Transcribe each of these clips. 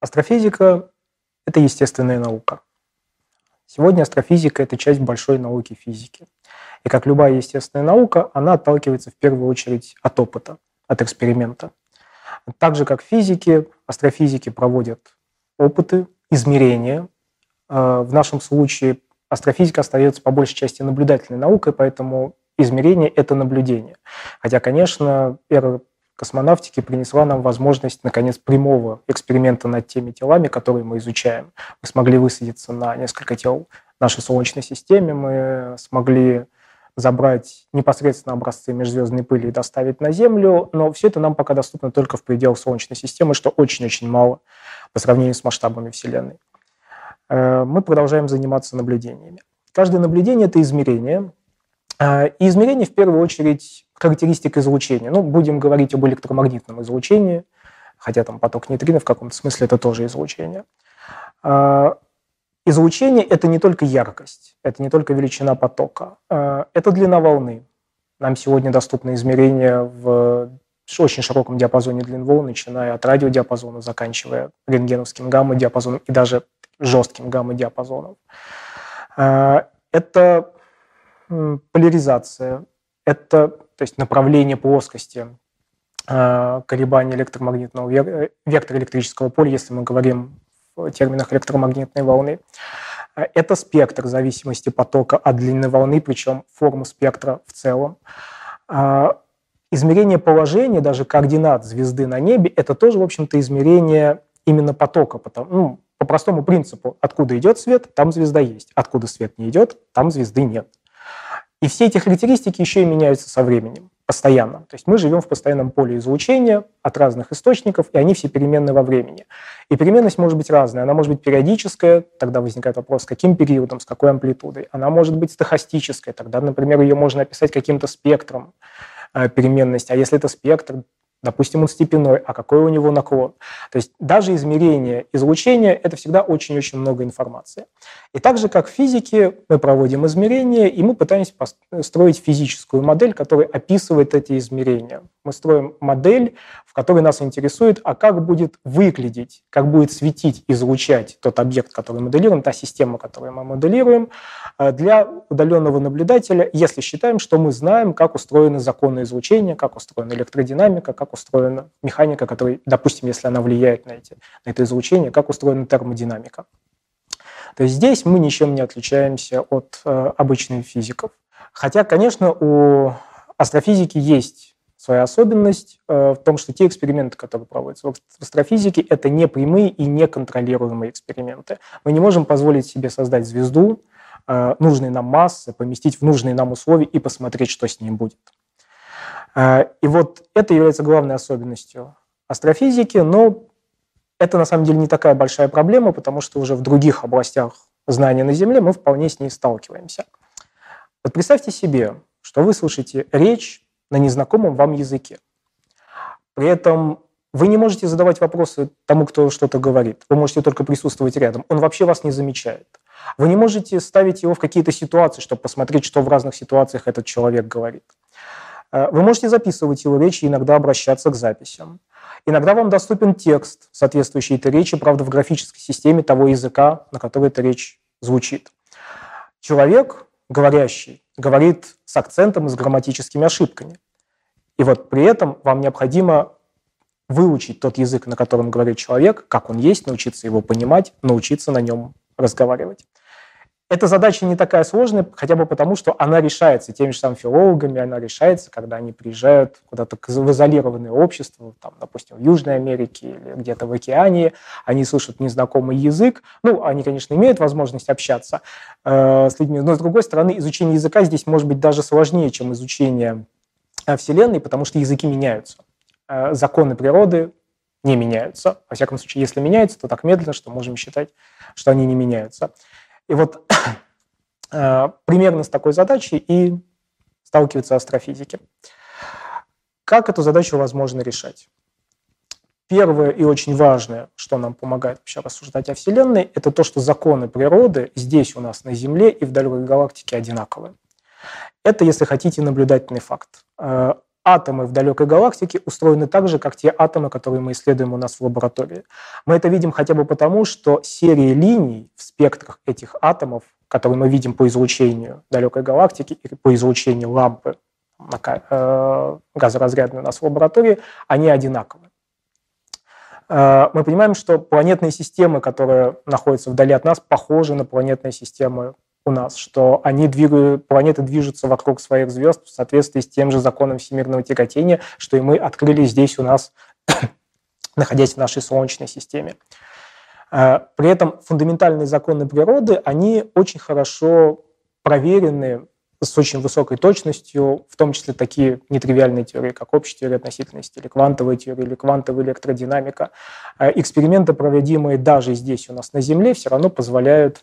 Астрофизика – это естественная наука. Сегодня астрофизика – это часть большой науки физики. И как любая естественная наука, она отталкивается в первую очередь от опыта, от эксперимента. Так же, как физики, астрофизики проводят опыты, измерения. Э, в нашем случае астрофизика остается по большей части наблюдательной наукой, поэтому измерение – это наблюдение. Хотя, конечно, эра космонавтики принесла нам возможность, наконец, прямого эксперимента над теми телами, которые мы изучаем. Мы смогли высадиться на несколько тел нашей Солнечной системе, мы смогли забрать непосредственно образцы межзвездной пыли и доставить на Землю, но все это нам пока доступно только в пределах Солнечной системы, что очень-очень мало по сравнению с масштабами Вселенной. Э, мы продолжаем заниматься наблюдениями. Каждое наблюдение – это измерение, и измерение в первую очередь характеристик излучения. Ну, будем говорить об электромагнитном излучении, хотя там поток нейтрино в каком-то смысле это тоже излучение. Э, излучение – это не только яркость, это не только величина потока, это длина волны. Нам сегодня доступны измерения в очень широком диапазоне длин волн, начиная от радиодиапазона, заканчивая рентгеновским гамма-диапазоном и даже жестким гамма-диапазоном. А, это поляризация, это то есть направление плоскости а, колебания электромагнитного вектора электрического поля, если мы говорим в терминах электромагнитной волны. Это спектр зависимости потока от длины волны, причем форма спектра в целом. Измерение положения, даже координат звезды на небе, это тоже, в общем-то, измерение именно потока, потому, ну, по простому принципу, откуда идет свет, там звезда есть, откуда свет не идет, там звезды нет. И все эти характеристики еще и меняются со временем, постоянно. То есть мы живем в постоянном поле излучения от разных источников, и они все переменны во времени. И переменность может быть разная. Она может быть периодическая, тогда возникает вопрос, с каким периодом, с какой амплитудой. Она может быть стохастическая, тогда, например, ее можно описать каким-то спектром э, переменности. А если это спектр, допустим, он степенной, а какой у него наклон. То есть даже измерение излучения – это всегда очень-очень много информации. И так же, как в физике, мы проводим измерения, и мы пытаемся строить физическую модель, которая описывает эти измерения. Мы строим модель, в которой нас интересует, а как будет выглядеть, как будет светить, излучать тот объект, который моделируем, та система, которую мы моделируем, э, для удаленного наблюдателя, если считаем, что мы знаем, как устроены законы излучения, как устроена электродинамика, как устроена механика, которая, допустим, если она влияет на, эти, на это излучение, как устроена термодинамика. То есть здесь мы ничем не отличаемся от э, обычных физиков. Хотя, конечно, у астрофизики есть своя особенность э, в том, что те эксперименты, которые проводятся в астрофизике, это не прямые и не контролируемые эксперименты. Мы не можем позволить себе создать звезду э, нужной нам массы, поместить в нужные нам условия и посмотреть, что с ней будет. Э, и вот это является главной особенностью астрофизики, но это на самом деле не такая большая проблема, потому что уже в других областях знания на Земле мы вполне с ней сталкиваемся. Вот представьте себе, что вы слышите речь на незнакомом вам языке. При этом вы не можете задавать вопросы тому, кто что-то говорит. Вы можете только присутствовать рядом. Он вообще вас не замечает. Вы не можете ставить его в какие-то ситуации, чтобы посмотреть, что в разных ситуациях этот человек говорит. Э, вы можете записывать его речь и иногда обращаться к записям. Иногда вам доступен текст, соответствующий этой речи, правда, в графической системе того языка, на который эта речь звучит. Человек, говорящий, говорит с акцентом и с грамматическими ошибками. И вот при этом вам необходимо выучить тот язык, на котором говорит человек, как он есть, научиться его понимать, научиться на нем разговаривать. Эта задача не такая сложная, хотя бы потому, что она решается теми же самыми филологами, она решается, когда они приезжают куда-то в изолированное общество, там, допустим, в Южной Америке или где-то в океане, они слышат незнакомый язык. Ну, они, конечно, имеют возможность общаться э, с людьми, но, с другой стороны, изучение языка здесь может быть даже сложнее, чем изучение э, Вселенной, потому что языки меняются. Э, законы природы не меняются. Во всяком случае, если меняются, то так медленно, что можем считать, что они не меняются. И вот э, примерно с такой задачей и сталкиваются астрофизики. Как эту задачу возможно решать? Первое и очень важное, что нам помогает вообще рассуждать о Вселенной, это то, что законы природы здесь у нас на Земле и в далекой галактике одинаковые. Это, если хотите, наблюдательный факт. Атомы в далекой галактике устроены так же, как те атомы, которые мы исследуем у нас в лаборатории. Мы это видим хотя бы потому, что серии линий в спектрах этих атомов, которые мы видим по излучению далекой галактики и по излучению лампы э, газоразрядной у нас в лаборатории, они одинаковы. Э, мы понимаем, что планетные системы, которые находятся вдали от нас, похожи на планетные системы у нас, что они двигают, планеты движутся вокруг своих звезд в соответствии с тем же законом всемирного тяготения, что и мы открыли здесь у нас, находясь в нашей Солнечной системе. Э, при этом фундаментальные законы природы, они очень хорошо проверены с очень высокой точностью, в том числе такие нетривиальные теории, как общая теория относительности, или квантовая теория, или квантовая электродинамика. Э, эксперименты, проводимые даже здесь у нас на Земле, все равно позволяют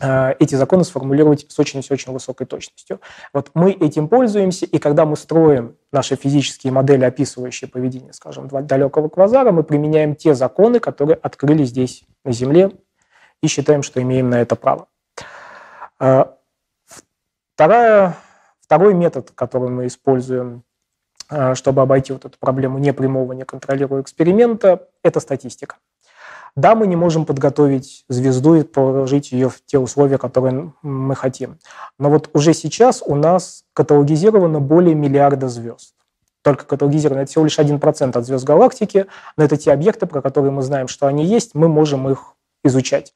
эти законы сформулировать с очень-очень высокой точностью. Вот мы этим пользуемся, и когда мы строим наши физические модели, описывающие поведение, скажем, далекого квазара, мы применяем те законы, которые открыли здесь, на Земле, и считаем, что имеем на это право. Э, Вторая, второй метод, который мы используем, э, чтобы обойти вот эту проблему непрямого, неконтролируемого эксперимента, это статистика. Да, мы не можем подготовить звезду и положить ее в те условия, которые мы хотим. Но вот уже сейчас у нас каталогизировано более миллиарда звезд. Только каталогизировано это всего лишь 1% от звезд галактики, но это те объекты, про которые мы знаем, что они есть, мы можем их изучать.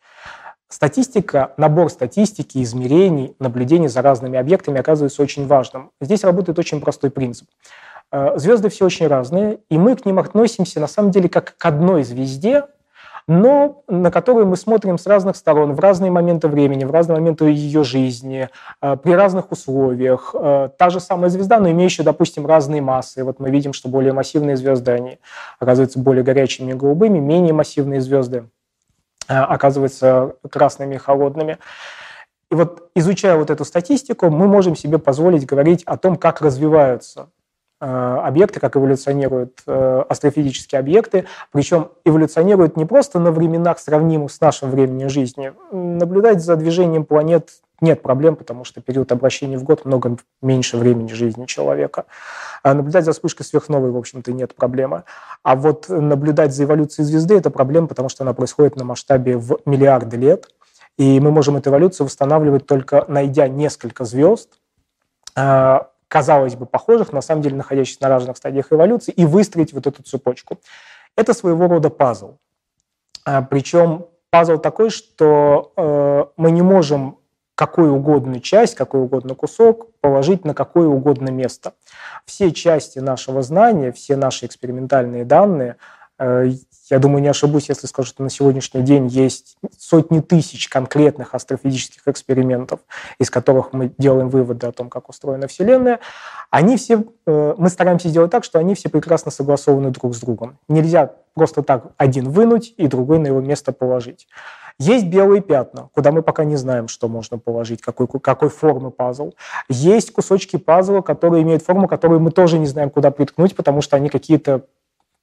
Статистика, набор статистики, измерений, наблюдений за разными объектами оказывается очень важным. Здесь работает очень простой принцип. Э, звезды все очень разные, и мы к ним относимся на самом деле как к одной звезде, но на которую мы смотрим с разных сторон, в разные моменты времени, в разные моменты ее жизни, э, при разных условиях. Э, та же самая звезда, но имеющая, допустим, разные массы. Вот мы видим, что более массивные звезды, они оказываются более горячими и голубыми, менее массивные звезды – Э, оказываются красными и холодными. И вот изучая вот эту статистику, мы можем себе позволить говорить о том, как развиваются объекты, как эволюционируют э, астрофизические объекты, причем эволюционируют не просто на временах, сравнимых с нашим временем жизни. Наблюдать за движением планет нет проблем, потому что период обращения в год много меньше времени жизни человека. А наблюдать за вспышкой сверхновой, в общем-то, нет проблемы. А вот наблюдать за эволюцией звезды – это проблема, потому что она происходит на масштабе в миллиарды лет. И мы можем эту эволюцию восстанавливать только найдя несколько звезд, а, казалось бы, похожих, на самом деле находящихся на разных стадиях эволюции, и выстроить вот эту цепочку. Это своего рода пазл. А, Причем пазл такой, что э, мы не можем какую угодно часть, какой угодно кусок положить на какое угодно место. Все части нашего знания, все наши экспериментальные данные, э, я думаю, не ошибусь, если скажу, что на сегодняшний день есть сотни тысяч конкретных астрофизических экспериментов, из которых мы делаем выводы о том, как устроена Вселенная. Они все, э, мы стараемся сделать так, что они все прекрасно согласованы друг с другом. Нельзя просто так один вынуть и другой на его место положить. Есть белые пятна, куда мы пока не знаем, что можно положить, какой, какой формы пазл. Есть кусочки пазла, которые имеют форму, которую мы тоже не знаем, куда приткнуть, потому что они какие-то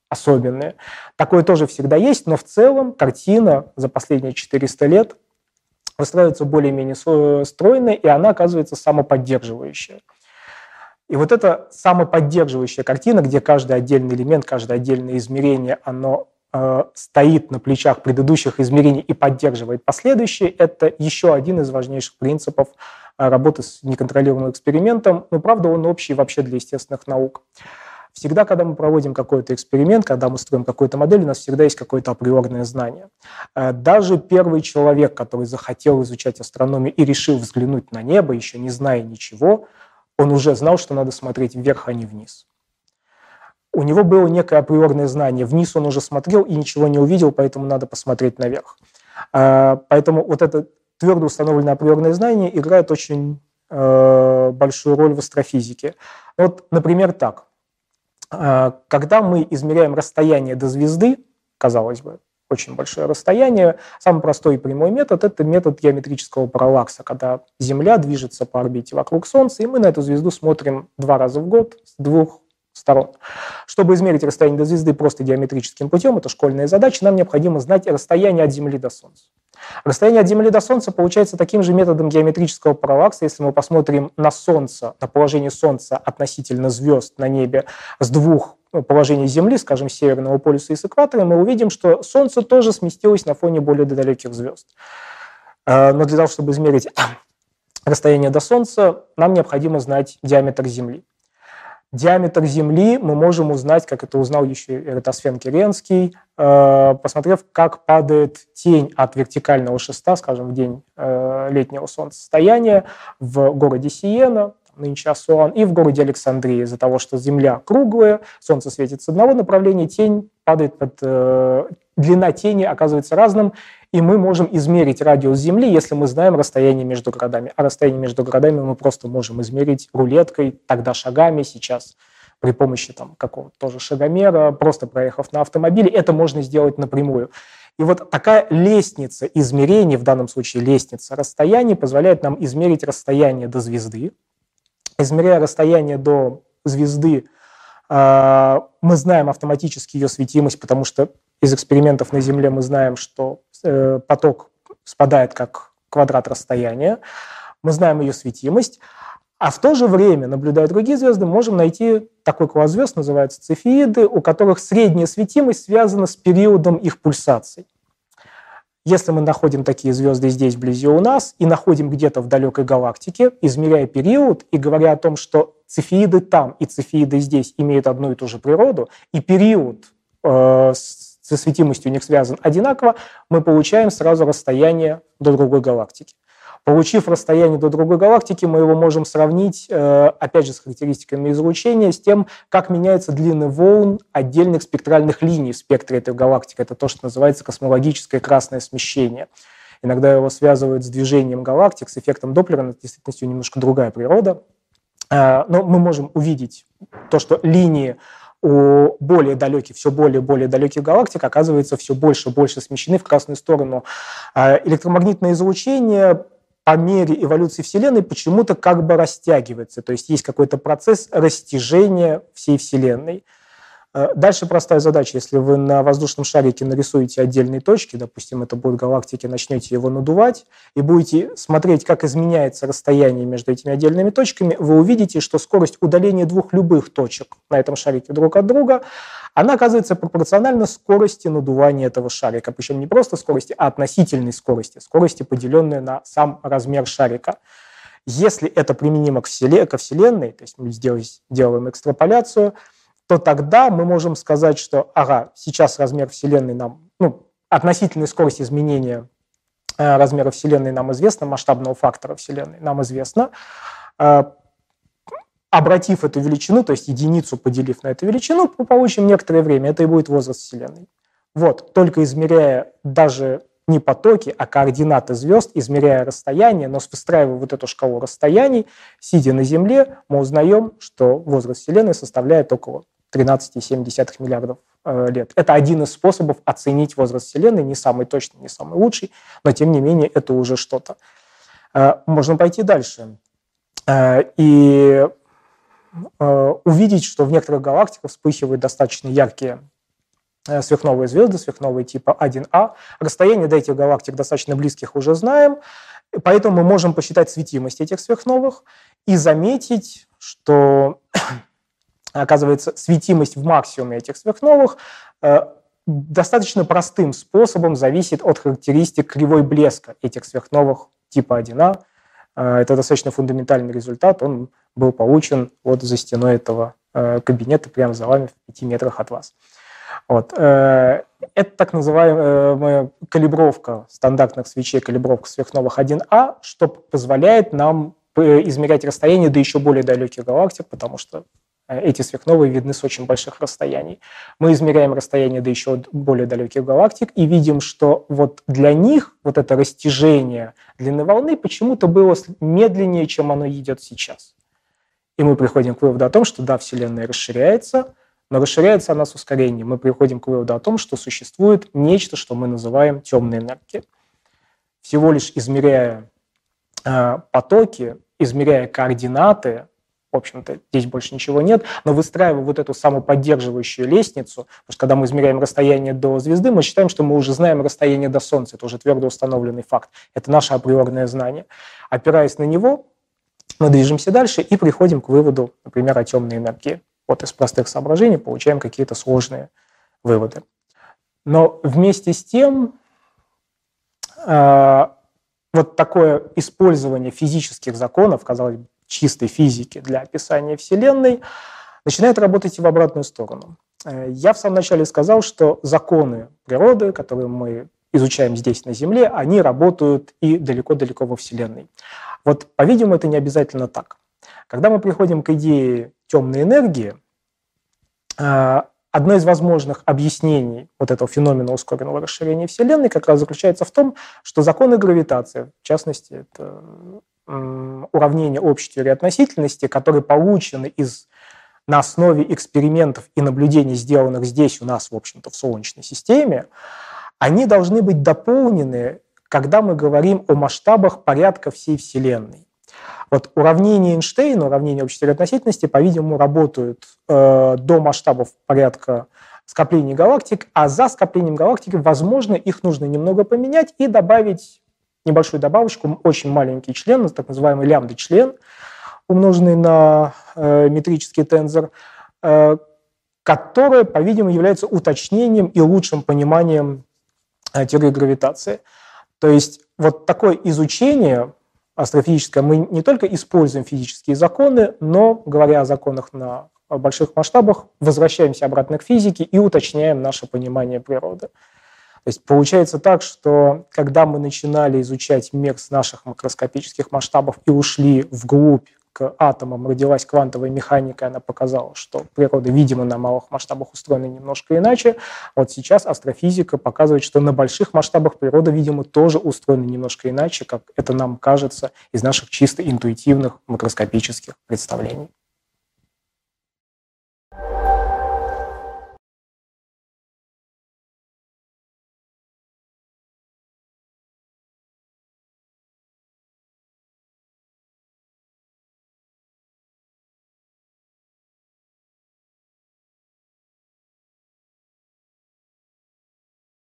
особенные. Такое тоже всегда есть, но в целом картина за последние 400 лет выстраивается более-менее стройной, и она оказывается самоподдерживающая. И вот эта самоподдерживающая картина, где каждый отдельный элемент, каждое отдельное измерение, оно Э, стоит на плечах предыдущих измерений и поддерживает последующие, это еще один из важнейших принципов э, работы с неконтролируемым экспериментом. Но, правда, он общий вообще для естественных наук. Всегда, когда мы проводим какой-то эксперимент, когда мы строим какую-то модель, у нас всегда есть какое-то априорное знание. Э, даже первый человек, который захотел изучать астрономию и решил взглянуть на небо, еще не зная ничего, он уже знал, что надо смотреть вверх, а не вниз у него было некое априорное знание. Вниз он уже смотрел и ничего не увидел, поэтому надо посмотреть наверх. А, поэтому вот это твердо установленное априорное знание играет очень э, большую роль в астрофизике. Вот, например, так. А, когда мы измеряем расстояние до звезды, казалось бы, очень большое расстояние. Самый простой и прямой метод – это метод геометрического параллакса, когда Земля движется по орбите вокруг Солнца, и мы на эту звезду смотрим два раза в год с двух сторон. Чтобы измерить расстояние до звезды просто геометрическим путем, это школьная задача, нам необходимо знать расстояние от Земли до Солнца. Расстояние от Земли до Солнца получается таким же методом геометрического параллакса. Если мы посмотрим на Солнце, на положение Солнца относительно звезд на небе с двух ну, положений Земли, скажем, северного полюса и с экватора, мы увидим, что Солнце тоже сместилось на фоне более далеких звезд. Э, но для того, чтобы измерить расстояние до Солнца, нам необходимо знать диаметр Земли. Диаметр Земли мы можем узнать, как это узнал еще Эратосфен Керенский, э, посмотрев, как падает тень от вертикального шеста, скажем, в день э, летнего солнцестояния в городе Сиена, нынче Асуан, и в городе Александрия. Из-за того, что Земля круглая, Солнце светит с одного направления, тень падает под... Э, длина тени оказывается разным, и мы можем измерить радиус Земли, если мы знаем расстояние между городами. А расстояние между городами мы просто можем измерить рулеткой, тогда шагами, сейчас при помощи там, какого-то тоже шагомера, просто проехав на автомобиле. Это можно сделать напрямую. И вот такая лестница измерений, в данном случае лестница расстояний, позволяет нам измерить расстояние до звезды. Измеряя расстояние до звезды, а, мы знаем автоматически ее светимость, потому что из экспериментов на Земле мы знаем, что э, поток спадает как квадрат расстояния. Мы знаем ее светимость. А в то же время, наблюдая другие звезды, можем найти такой класс звезд, называется цефеиды, у которых средняя светимость связана с периодом их пульсаций. Если мы находим такие звезды здесь, вблизи у нас, и находим где-то в далекой галактике, измеряя период и говоря о том, что цефеиды там и цефеиды здесь имеют одну и ту же природу, и период э, со светимостью у них связан одинаково, мы получаем сразу расстояние до другой галактики. Получив расстояние до другой галактики, мы его можем сравнить, э, опять же, с характеристиками излучения, с тем, как меняется длины волн отдельных спектральных линий в спектре этой галактики. Это то, что называется космологическое красное смещение. Иногда его связывают с движением галактик, с эффектом Доплера, но в действительности немножко другая природа. Э, но мы можем увидеть то, что линии у более далеких, все более и более далеких галактик оказывается все больше и больше смещены в красную сторону. Э, электромагнитное излучение по мере эволюции Вселенной почему-то как бы растягивается. То есть есть какой-то процесс растяжения всей Вселенной. Э, дальше простая задача. Если вы на воздушном шарике нарисуете отдельные точки, допустим, это будет галактики, начнете его надувать, и будете смотреть, как изменяется расстояние между этими отдельными точками, вы увидите, что скорость удаления двух любых точек на этом шарике друг от друга, она оказывается пропорциональна скорости надувания этого шарика. Причем не просто скорости, а относительной скорости. Скорости, поделенной на сам размер шарика. Если это применимо к Вселенной, то есть мы делаем экстраполяцию – то тогда мы можем сказать, что, ага, сейчас размер Вселенной нам, ну, относительная скорость изменения э, размера Вселенной нам известна, масштабного фактора Вселенной нам известно. Э, обратив эту величину, то есть единицу поделив на эту величину, мы получим некоторое время. Это и будет возраст Вселенной. Вот, только измеряя даже не потоки, а координаты звезд, измеряя расстояние, но выстраивая вот эту шкалу расстояний, сидя на Земле, мы узнаем, что возраст Вселенной составляет около 13,7 миллиардов э, лет. Это один из способов оценить возраст Вселенной, не самый точный, не самый лучший, но тем не менее это уже что-то. Э, можно пойти дальше э, и увидеть, что в некоторых галактиках вспыхивают достаточно яркие сверхновые звезды, сверхновые типа 1А. Расстояние до этих галактик достаточно близких уже знаем, поэтому мы можем посчитать светимость этих сверхновых и заметить, что оказывается, светимость в максимуме этих сверхновых э, достаточно простым способом зависит от характеристик кривой блеска этих сверхновых типа 1А. Э, это достаточно фундаментальный результат, он был получен вот за стеной этого э, кабинета, прямо за вами в пяти метрах от вас. Вот. Это так называемая калибровка стандартных свечей, калибровка сверхновых 1А, что позволяет нам измерять расстояние до еще более далеких галактик, потому что эти сверхновые видны с очень больших расстояний. Мы измеряем расстояние до еще более далеких галактик и видим, что вот для них вот это растяжение длины волны почему-то было медленнее, чем оно идет сейчас. И мы приходим к выводу о том, что да, Вселенная расширяется, но расширяется она с ускорением. Мы приходим к выводу о том, что существует нечто, что мы называем темной энергией. Всего лишь измеряя э, потоки, измеряя координаты в общем-то, здесь больше ничего нет, но выстраивая вот эту самоподдерживающую лестницу, потому что когда мы измеряем расстояние до звезды, мы считаем, что мы уже знаем расстояние до Солнца, это уже твердо установленный факт, это наше априорное знание. Опираясь на него, мы движемся дальше и приходим к выводу, например, о темной энергии. Вот из простых соображений получаем какие-то сложные выводы. Но вместе с тем э, вот такое использование физических законов, казалось бы, чистой физики для описания Вселенной, начинает работать и в обратную сторону. Э, я в самом начале сказал, что законы природы, которые мы изучаем здесь на Земле, они работают и далеко-далеко во Вселенной. Вот, по-видимому, это не обязательно так. Когда мы приходим к идее темной энергии, э, одно из возможных объяснений вот этого феномена ускоренного расширения Вселенной как раз заключается в том, что законы гравитации, в частности, это уравнение общей теории относительности, которые получены из на основе экспериментов и наблюдений, сделанных здесь у нас, в общем-то, в Солнечной системе, они должны быть дополнены, когда мы говорим о масштабах порядка всей Вселенной. Вот уравнения Эйнштейна, уравнения общей теории относительности, по-видимому, работают э, до масштабов порядка скоплений галактик, а за скоплением галактик, возможно, их нужно немного поменять и добавить небольшую добавочку, очень маленький член, так называемый лямбда-член, умноженный на э, метрический тензор, э, который, по-видимому, является уточнением и лучшим пониманием э, теории гравитации. То есть вот такое изучение астрофизическое мы не только используем физические законы, но, говоря о законах на больших масштабах, возвращаемся обратно к физике и уточняем наше понимание природы. То есть получается так, что когда мы начинали изучать мир с наших макроскопических масштабов и ушли вглубь к атомам, родилась квантовая механика, она показала, что природа, видимо, на малых масштабах устроена немножко иначе. Вот сейчас астрофизика показывает, что на больших масштабах природа, видимо, тоже устроена немножко иначе, как это нам кажется из наших чисто интуитивных макроскопических представлений.